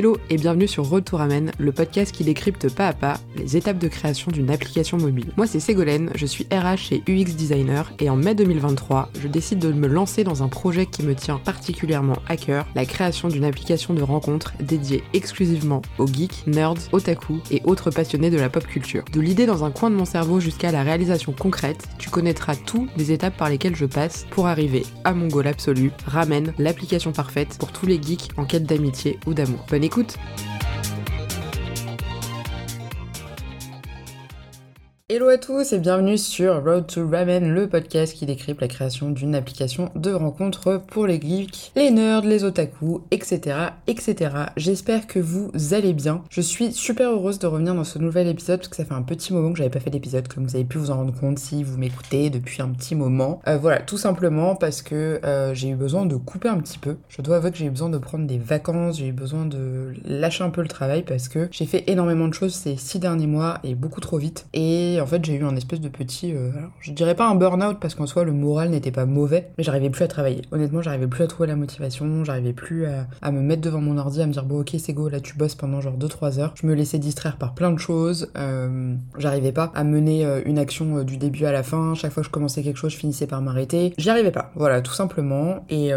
Hello et bienvenue sur Retour Amen, le podcast qui décrypte pas à pas les étapes de création d'une application mobile. Moi c'est Ségolène, je suis RH et UX designer et en mai 2023, je décide de me lancer dans un projet qui me tient particulièrement à cœur, la création d'une application de rencontre dédiée exclusivement aux geeks, nerds, otaku et autres passionnés de la pop culture. De l'idée dans un coin de mon cerveau jusqu'à la réalisation concrète, tu connaîtras tout les étapes par lesquelles je passe pour arriver à mon goal absolu, Ramen, l'application parfaite pour tous les geeks en quête d'amitié ou d'amour écoute Hello à tous et bienvenue sur Road to Ramen, le podcast qui décrypte la création d'une application de rencontre pour les geeks, les nerds, les otaku, etc. etc. J'espère que vous allez bien. Je suis super heureuse de revenir dans ce nouvel épisode parce que ça fait un petit moment que j'avais pas fait d'épisode, comme vous avez pu vous en rendre compte si vous m'écoutez depuis un petit moment. Euh, voilà, tout simplement parce que euh, j'ai eu besoin de couper un petit peu. Je dois avouer que j'ai eu besoin de prendre des vacances, j'ai eu besoin de lâcher un peu le travail parce que j'ai fait énormément de choses ces six derniers mois et beaucoup trop vite. Et en fait, j'ai eu un espèce de petit. Euh, je dirais pas un burn-out parce qu'en soi, le moral n'était pas mauvais, mais j'arrivais plus à travailler. Honnêtement, j'arrivais plus à trouver la motivation, j'arrivais plus à, me mettre devant mon ordi, à me dire, bon, ok, c'est go, là tu bosses pendant genre 2-3 heures. Je me laissais distraire par plein de choses. Euh, j'arrivais pas à mener euh, une action du début à la fin. Chaque fois que je commençais quelque chose, je finissais par m'arrêter. J'y arrivais pas. Voilà, tout simplement. Et,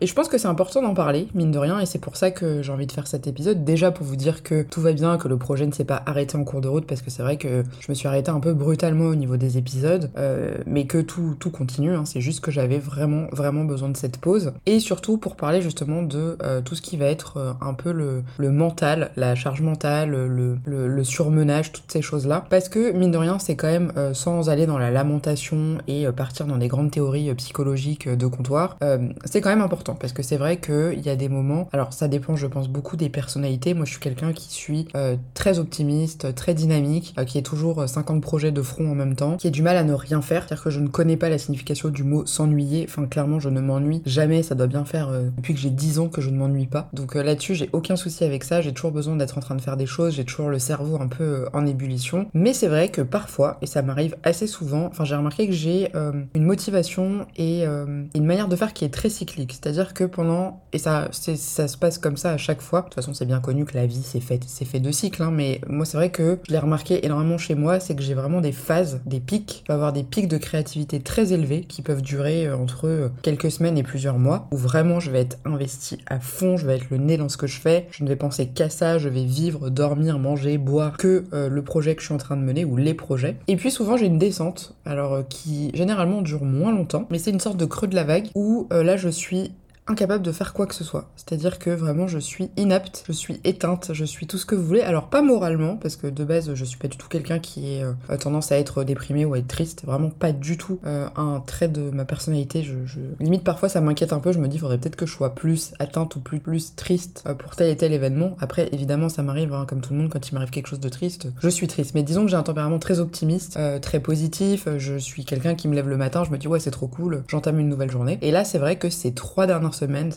et je pense que c'est important d'en parler, mine de rien, et c'est pour ça que j'ai envie de faire cet épisode. Déjà pour vous dire que tout va bien, que le projet ne s'est pas arrêté en cours de route, parce que c'est vrai que je me suis arrêté un brutalement au niveau des épisodes, euh, mais que tout, tout continue. Hein. C'est juste que j'avais vraiment, vraiment besoin de cette pause. Et surtout pour parler justement de euh, tout ce qui va être euh, un peu le, le, mental, la charge mentale, le, le, le surmenage, toutes ces choses-là. Parce que, mine de rien, c'est quand même, sans aller dans la lamentation et partir dans des grandes théories psychologiques de comptoir, c'est quand même important. Parce que c'est vrai qu'il y a des moments, alors ça dépend, je pense, beaucoup des personnalités. Moi, je suis quelqu'un qui suis très optimiste, très dynamique, qui est toujours 50 projets de front en même temps, qui a du mal à ne rien faire, c'est-à-dire que je ne connais pas la signification du mot s'ennuyer, enfin clairement je ne m'ennuie jamais, ça doit bien faire euh, depuis que j'ai 10 ans que je ne m'ennuie pas. Donc euh, là-dessus j'ai aucun souci avec ça, j'ai toujours besoin d'être en train de faire des choses, j'ai toujours le cerveau un peu euh, en ébullition, mais c'est vrai que parfois, et ça m'arrive assez souvent, enfin j'ai remarqué que j'ai une motivation et une manière de faire qui est très cyclique, c'est-à-dire que pendant, et ça, ça se passe comme ça à chaque fois, de toute façon c'est bien connu que la vie c'est fait, fait de cycles, hein, mais moi c'est vrai que je l'ai remarqué énormément chez moi, c'est que j'ai vraiment des phases, des pics. Je peux avoir des pics de créativité très élevés qui peuvent durer euh, entre euh, quelques semaines et plusieurs mois, où vraiment je vais être investi à fond, je vais être le nez dans ce que je fais, je ne vais penser qu'à ça, je vais vivre, dormir, manger, boire que euh, le projet que je suis en train de mener ou les projets. Et puis souvent j'ai une descente, alors qui généralement dure moins longtemps, mais c'est une sorte de creux de la vague où là je suis incapable de faire quoi que ce soit. C'est-à-dire que vraiment je suis inapte, je suis éteinte, je suis tout ce que vous voulez. Alors pas moralement, parce que de base je suis pas du tout quelqu'un qui a euh, tendance à être déprimé ou à être triste. Vraiment pas du tout euh, un trait de ma personnalité. Je, Limite parfois ça m'inquiète un peu, je me dis faudrait peut-être que je sois plus atteinte ou plus, plus triste euh, pour tel et tel événement. Après évidemment ça m'arrive, hein, comme tout le monde, quand il m'arrive quelque chose de triste, je suis triste. Mais disons que j'ai un tempérament très optimiste, très positif, je suis quelqu'un qui me lève le matin, je me dis ouais c'est trop cool, j'entame une nouvelle journée. Et là c'est vrai que ces trois dernières semaine,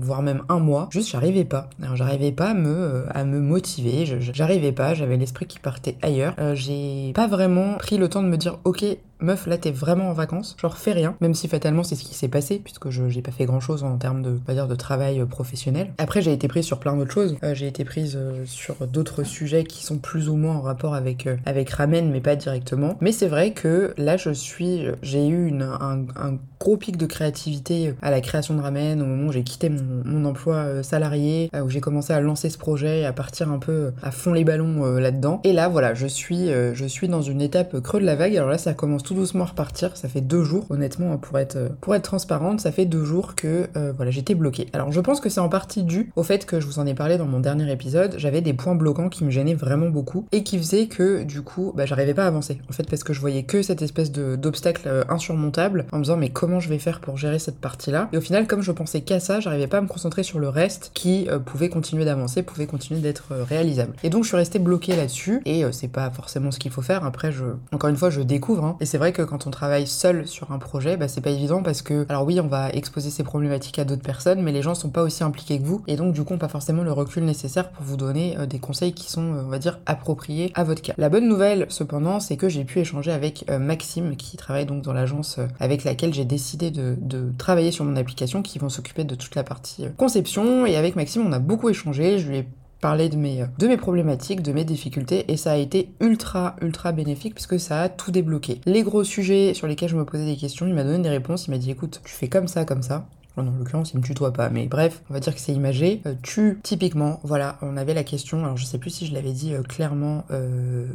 voire même un mois, juste j'arrivais pas. J'arrivais pas à me, euh, motiver, j'arrivais pas, j'avais l'esprit qui partait ailleurs. Euh, j'ai pas vraiment pris le temps de me dire ok meuf, là t'es vraiment en vacances, genre fais rien, même si fatalement c'est ce qui s'est passé, puisque je j'ai pas fait grand chose en termes de, pas dire, de travail euh, professionnel. Après j'ai été prise sur plein d'autres choses, euh, j'ai été prise euh, sur d'autres sujets qui sont plus ou moins en rapport avec, avec Ramen, mais pas directement. Mais c'est vrai que là je suis, j'ai eu une, un, un, gros pic de créativité à la création de Ramen, au moment où j'ai quitté mon, mon, emploi salarié, où j'ai commencé à lancer ce projet et à partir un peu à fond les ballons là-dedans. Et là voilà, je suis, je suis dans une étape creux de la vague, alors là ça commence tout doucement repartir. Ça fait deux jours, honnêtement, pour être, pour être transparente, ça fait deux jours que euh, voilà, j'étais bloquée. Alors je pense que c'est en partie dû au fait que je vous en ai parlé dans mon dernier épisode, j'avais des points bloquants qui me gênaient vraiment beaucoup et qui faisaient que du coup, bah, j'arrivais pas à avancer. En fait, parce que je voyais que cette espèce d'obstacle euh, insurmontable en me disant mais comment je vais faire pour gérer cette partie-là? Et au final, comme je pensais qu'à ça, j'arrivais pas à me concentrer sur le reste qui euh, pouvait continuer d'avancer, pouvait continuer d'être réalisable. Et donc je suis restée bloquée là-dessus et c'est pas forcément ce qu'il faut faire. Après, je, encore une fois, je découvre hein, et c'est vrai que quand on travaille seul sur un projet, bah, c'est pas évident parce que, alors oui, on va exposer ces problématiques à d'autres personnes, mais les gens sont pas aussi impliqués que vous et donc du coup, pas forcément le recul nécessaire pour vous donner euh, des conseils qui sont, euh, on va dire, appropriés à votre cas. La bonne nouvelle, cependant, c'est que j'ai pu échanger avec euh, Maxime, qui travaille donc dans l'agence avec laquelle j'ai décidé de, travailler sur mon application, qui vont s'occuper de toute la partie conception. Et avec Maxime, on a beaucoup échangé. Je lui parler de mes, de mes problématiques, de mes difficultés, et ça a été ultra, ultra bénéfique puisque ça a tout débloqué. Les gros sujets sur lesquels je me posais des questions, il m'a donné des réponses, il m'a dit écoute, tu fais comme ça, comme ça, en l'occurrence, il me tutoie pas, mais bref, on va dire que c'est imagé. Euh, tu, typiquement, voilà, on avait la question, alors je sais plus si je l'avais dit euh, clairement euh,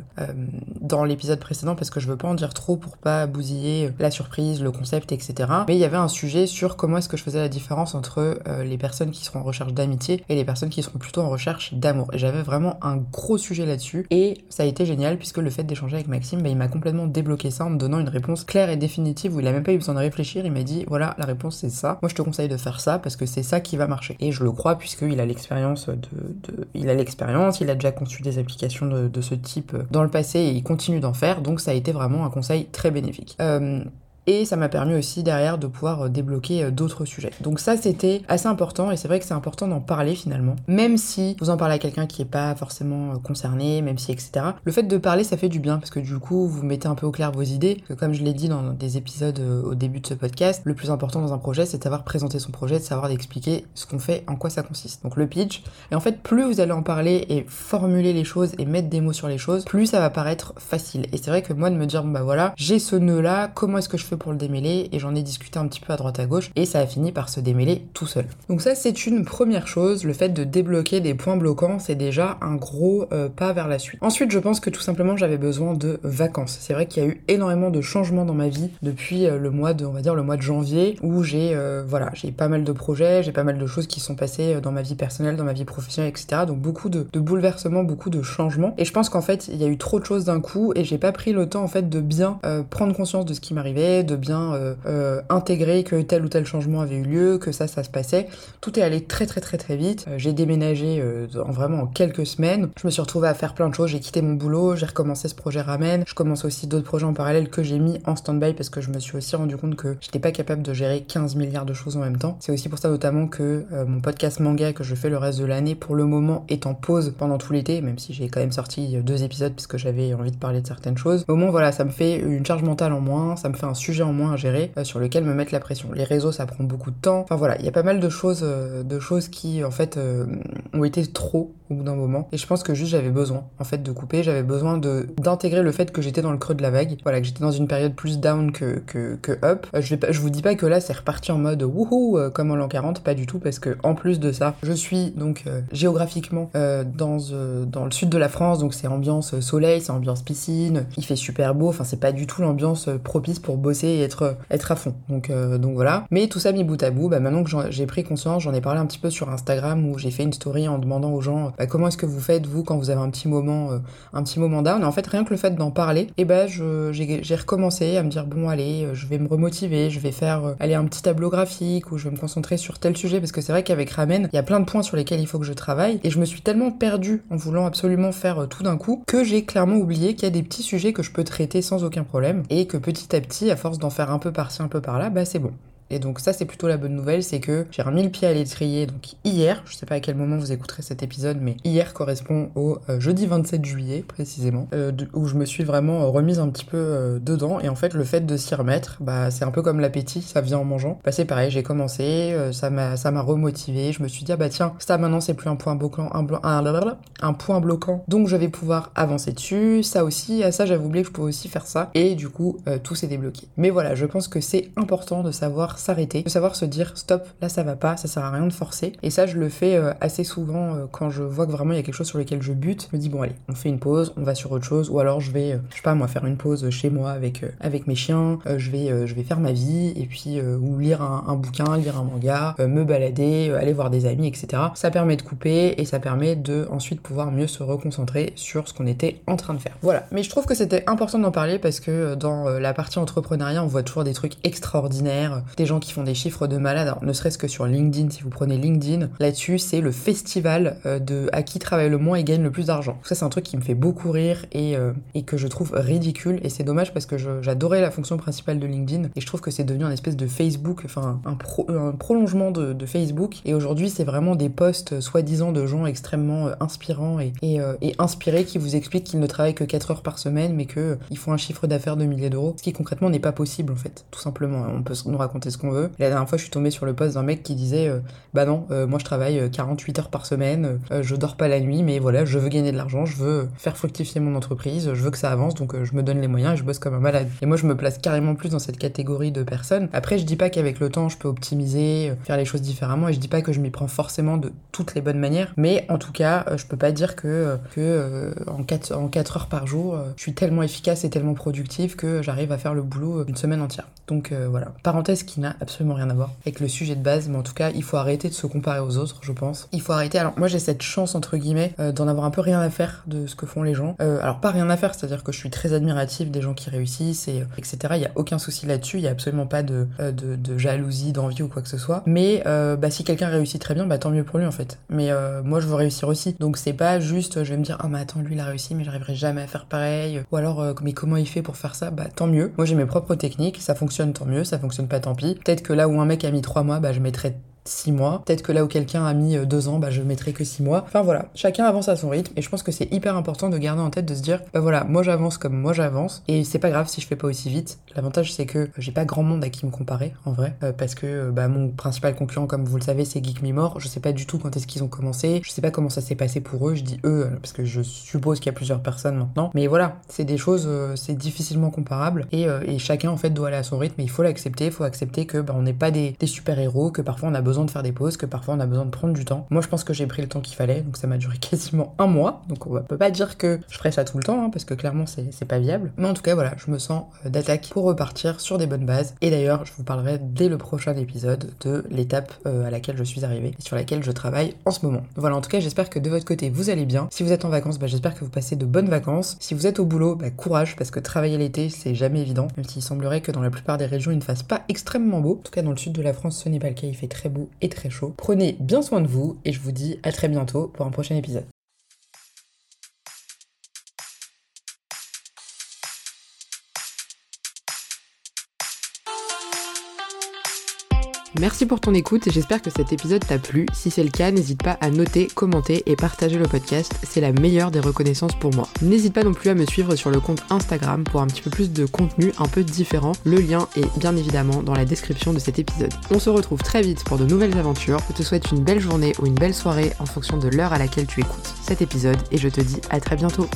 dans l'épisode précédent, parce que je veux pas en dire trop pour pas bousiller la surprise, le concept, etc. Mais il y avait un sujet sur comment est-ce que je faisais la différence entre les personnes qui seront en recherche d'amitié et les personnes qui seront plutôt en recherche d'amour. Et j'avais vraiment un gros sujet là-dessus, et ça a été génial, puisque le fait d'échanger avec Maxime, bah, il m'a complètement débloqué ça en me donnant une réponse claire et définitive, où il a même pas eu besoin de réfléchir, il m'a dit, voilà, la réponse c'est ça. Moi je te de faire ça parce que c'est ça qui va marcher. Et je le crois puisqu'il a l'expérience de, il a l'expérience, il a déjà conçu des applications de, ce type dans le passé et il continue d'en faire. Donc ça a été vraiment un conseil très bénéfique. Euh, et ça m'a permis aussi derrière de pouvoir euh, débloquer euh, d'autres sujets. Donc ça c'était assez important et c'est vrai que c'est important d'en parler finalement, même si vous en parlez à quelqu'un qui est pas forcément euh, concerné, même si etc. Le fait de parler ça fait du bien parce que du coup vous mettez un peu au clair vos idées. Comme je l'ai dit dans des épisodes au début de ce podcast, le plus important dans un projet c'est de savoir présenter son projet, de savoir d'expliquer ce qu'on fait, en quoi ça consiste. Donc le pitch. Et en fait plus vous allez en parler et formuler les choses et mettre des mots sur les choses, plus ça va paraître facile. Et c'est vrai que moi de me dire bon bah voilà j'ai ce nœud là, comment est-ce que je fais pour le démêler et j'en ai discuté un petit peu à droite à gauche et ça a fini par se démêler tout seul. Donc ça c'est une première chose, le fait de débloquer des points bloquants c'est déjà un gros euh, pas vers la suite. Ensuite je pense que tout simplement j'avais besoin de vacances. C'est vrai qu'il y a eu énormément de changements dans ma vie depuis euh, le mois de, on va dire le mois de janvier où j'ai euh, voilà j'ai pas mal de projets, j'ai pas mal de choses qui sont passées dans ma vie personnelle, dans ma vie professionnelle, etc. Donc beaucoup de, de bouleversements, beaucoup de changements. Et je pense qu'en fait il y a eu trop de choses d'un coup et j'ai pas pris le temps en fait de bien prendre conscience de ce qui m'arrivait, de bien euh, euh, intégré que tel ou tel changement avait eu lieu, que ça, ça se passait. Tout est allé très très très très vite. Euh, j'ai déménagé en vraiment en quelques semaines. Je me suis retrouvée à faire plein de choses. J'ai quitté mon boulot, j'ai recommencé ce projet Ramen. Je commence aussi d'autres projets en parallèle que j'ai mis en stand-by parce que je me suis aussi rendu compte que j'étais pas capable de gérer 15 milliards de choses en même temps. C'est aussi pour ça notamment que mon podcast manga que je fais le reste de l'année pour le moment est en pause pendant tout l'été, même si j'ai quand même sorti deux épisodes puisque j'avais envie de parler de certaines choses. Au moins voilà, ça me fait une charge mentale en moins, ça me fait un sujet en moins à gérer euh, sur lequel me mettre la pression. Les réseaux, ça prend beaucoup de temps. Enfin voilà, il y a pas mal de choses, euh, de choses qui en fait euh, ont été trop au bout d'un moment. Et je pense que juste j'avais besoin en fait de couper, j'avais besoin de d'intégrer le fait que j'étais dans le creux de la vague. Voilà, que j'étais dans une période plus down que, que, up. je, vais je vous dis pas que là c'est reparti en mode wouhou comme en l'an 40, pas du tout, parce que en plus de ça, je suis donc géographiquement dans, dans le sud de la France, donc c'est ambiance soleil, c'est ambiance piscine, il fait super beau, enfin c'est pas du tout l'ambiance propice pour bosser et être à fond. Donc, euh, donc voilà. Mais tout ça mis bout à bout, bah maintenant que j'ai pris conscience, j'en ai parlé un petit peu sur Instagram où j'ai fait une story en demandant aux gens bah, comment est-ce que vous faites vous quand vous avez un petit moment, euh, un petit moment down. Et en fait, rien que le fait d'en parler, et eh ben j'ai recommencé à me dire bon allez, euh, je vais me remotiver, je vais faire aller un petit tableau graphique où je vais me concentrer sur tel sujet parce que c'est vrai qu'avec Ramen, il y a plein de points sur lesquels il faut que je travaille et je me suis tellement perdue en voulant absolument faire tout d'un coup que j'ai clairement oublié qu'il y a des petits sujets que je peux traiter sans aucun problème et que petit à petit, à force d'en faire un peu par-ci, un peu par-là, bah c'est bon. Et donc ça c'est plutôt la bonne nouvelle, c'est que j'ai remis le pied à l'étrier donc hier, je sais pas à quel moment vous écouterez cet épisode, mais hier correspond au euh, jeudi 27 juillet précisément, euh, où je me suis vraiment euh, remise un petit peu dedans. Et en fait le fait de s'y remettre, bah c'est un peu comme l'appétit, ça vient en mangeant. Bah c'est pareil, j'ai commencé, ça m'a ça m'a remotivé, je me suis dit ah bah tiens, ça maintenant c'est plus un point bloquant, un, un, un, point bloquant, donc je vais pouvoir avancer dessus. Ça aussi, à ça j'avais oublié que je pouvais aussi faire ça, et du coup tout s'est débloqué. Mais voilà, je pense que c'est important de savoir s'arrêter, de savoir se dire stop, là ça va pas, ça sert à rien de forcer. Et ça, je le fais euh, assez souvent euh, quand je vois que vraiment il y a quelque chose sur lequel je bute. Je me dis bon allez, on fait une pause, on va sur autre chose, ou alors je vais, euh, je sais pas moi, faire une pause chez moi avec avec mes chiens. je vais je vais faire ma vie et puis ou lire un, bouquin, lire un manga, me balader, aller voir des amis, etc. Ça permet de couper et ça permet de ensuite pouvoir mieux se reconcentrer sur ce qu'on était en train de faire. Voilà. Mais je trouve que c'était important d'en parler parce que dans la partie entrepreneuriat, on voit toujours des trucs extraordinaires, gens qui font des chiffres de malade, ne serait-ce que sur LinkedIn, si vous prenez LinkedIn, là-dessus, c'est le festival euh, de à qui travaille le moins et gagne le plus d'argent. Ça, c'est un truc qui me fait beaucoup rire et, euh, et que je trouve ridicule. Et c'est dommage parce que j'adorais la fonction principale de LinkedIn et je trouve que c'est devenu un espèce de Facebook, enfin un, un prolongement de, Facebook. Et aujourd'hui, c'est vraiment des posts euh, soi-disant de gens extrêmement inspirants et, et, et, inspirés qui vous expliquent qu'ils ne travaillent que 4 heures par semaine mais qu'ils font un chiffre d'affaires de milliers d'euros. Ce qui concrètement n'est pas possible en fait, tout simplement. On peut nous raconter ce qu'on veut. la dernière fois, je suis tombée sur le poste d'un mec qui disait euh, Bah non, euh, moi je travaille 48 heures par semaine, je dors pas la nuit, mais voilà, je veux gagner de l'argent, je veux faire fructifier mon entreprise, je veux que ça avance, donc je me donne les moyens et je bosse comme un malade. Et moi, je me place carrément plus dans cette catégorie de personnes. Après, je dis pas qu'avec le temps, je peux optimiser, faire les choses différemment, et je dis pas que je m'y prends forcément de toutes les bonnes manières, mais en tout cas, je peux pas dire que, que en, 4, en 4 heures par jour, je suis tellement efficace et tellement productive que j'arrive à faire le boulot une semaine entière. Donc voilà. Parenthèse qui absolument rien à voir avec le sujet de base, mais en tout cas, il faut arrêter de se comparer aux autres, je pense. Il faut arrêter. Alors, moi, j'ai cette chance, entre guillemets, euh, d'en avoir un peu rien à faire de ce que font les gens. Euh, alors, pas rien à faire, c'est-à-dire que je suis très admirative des gens qui réussissent, et, etc. Il y a aucun souci là-dessus, il y a absolument pas de, euh, de, jalousie, d'envie ou quoi que ce soit. Mais bah, si quelqu'un réussit très bien, bah tant mieux pour lui, en fait. Mais moi, je veux réussir aussi. Donc, c'est pas juste, je vais me dire, ah, mais attends, lui, il a réussi, mais j'arriverai jamais à faire pareil. Ou alors, mais comment il fait pour faire ça? Bah, tant mieux. Moi, j'ai mes propres techniques, ça fonctionne, tant mieux, ça fonctionne pas, tant pis. Peut-être que là où un mec a mis trois mois, bah, je mettrais 6 mois. Peut-être que là où quelqu'un a mis 2 euh, ans, bah je mettrai que 6 mois. Enfin voilà, chacun avance à son rythme et je pense que c'est hyper important de garder en tête de se dire bah voilà, moi j'avance comme moi j'avance et c'est pas grave si je fais pas aussi vite. L'avantage c'est que j'ai pas grand monde à qui me comparer en vrai euh, parce que euh, bah mon principal concurrent comme vous le savez c'est Geek Me More. Je sais pas du tout quand est-ce qu'ils ont commencé, je sais pas comment ça s'est passé pour eux, je dis eux parce que je suppose qu'il y a plusieurs personnes maintenant. Mais voilà, c'est des choses c'est difficilement comparable et, chacun en fait doit aller à son rythme et il faut l'accepter, il faut accepter que bah, on n'est pas des, des super-héros, que parfois on a besoin de faire des pauses, que parfois on a besoin de prendre du temps. Moi je pense que j'ai pris le temps qu'il fallait, donc ça m'a duré quasiment un mois. Donc on peut pas dire que je ferai ça tout le temps, hein, parce que clairement c'est pas viable. Mais en tout cas voilà, je me sens euh, d'attaque pour repartir sur des bonnes bases. Et d'ailleurs je vous parlerai dès le prochain épisode de l'étape euh, à laquelle je suis arrivée et sur laquelle je travaille en ce moment. Voilà, en tout cas j'espère que de votre côté vous allez bien. Si vous êtes en vacances, bah, j'espère que vous passez de bonnes vacances. Si vous êtes au boulot, bah, courage, parce que travailler l'été c'est jamais évident, même s'il semblerait que dans la plupart des régions il ne fasse pas extrêmement beau. En tout cas dans le sud de la France ce n'est pas le cas, il fait très beau et très chaud. Prenez bien soin de vous et je vous dis à très bientôt pour un prochain épisode. Merci pour ton écoute et j'espère que cet épisode t'a plu. Si c'est le cas, n'hésite pas à noter, commenter et partager le podcast. C'est la meilleure des reconnaissances pour moi. N'hésite pas non plus à me suivre sur le compte Instagram pour un petit peu plus de contenu un peu différent. Le lien est bien évidemment dans la description de cet épisode. On se retrouve très vite pour de nouvelles aventures. Je te souhaite une belle journée ou une belle soirée en fonction de l'heure à laquelle tu écoutes cet épisode et je te dis à très bientôt.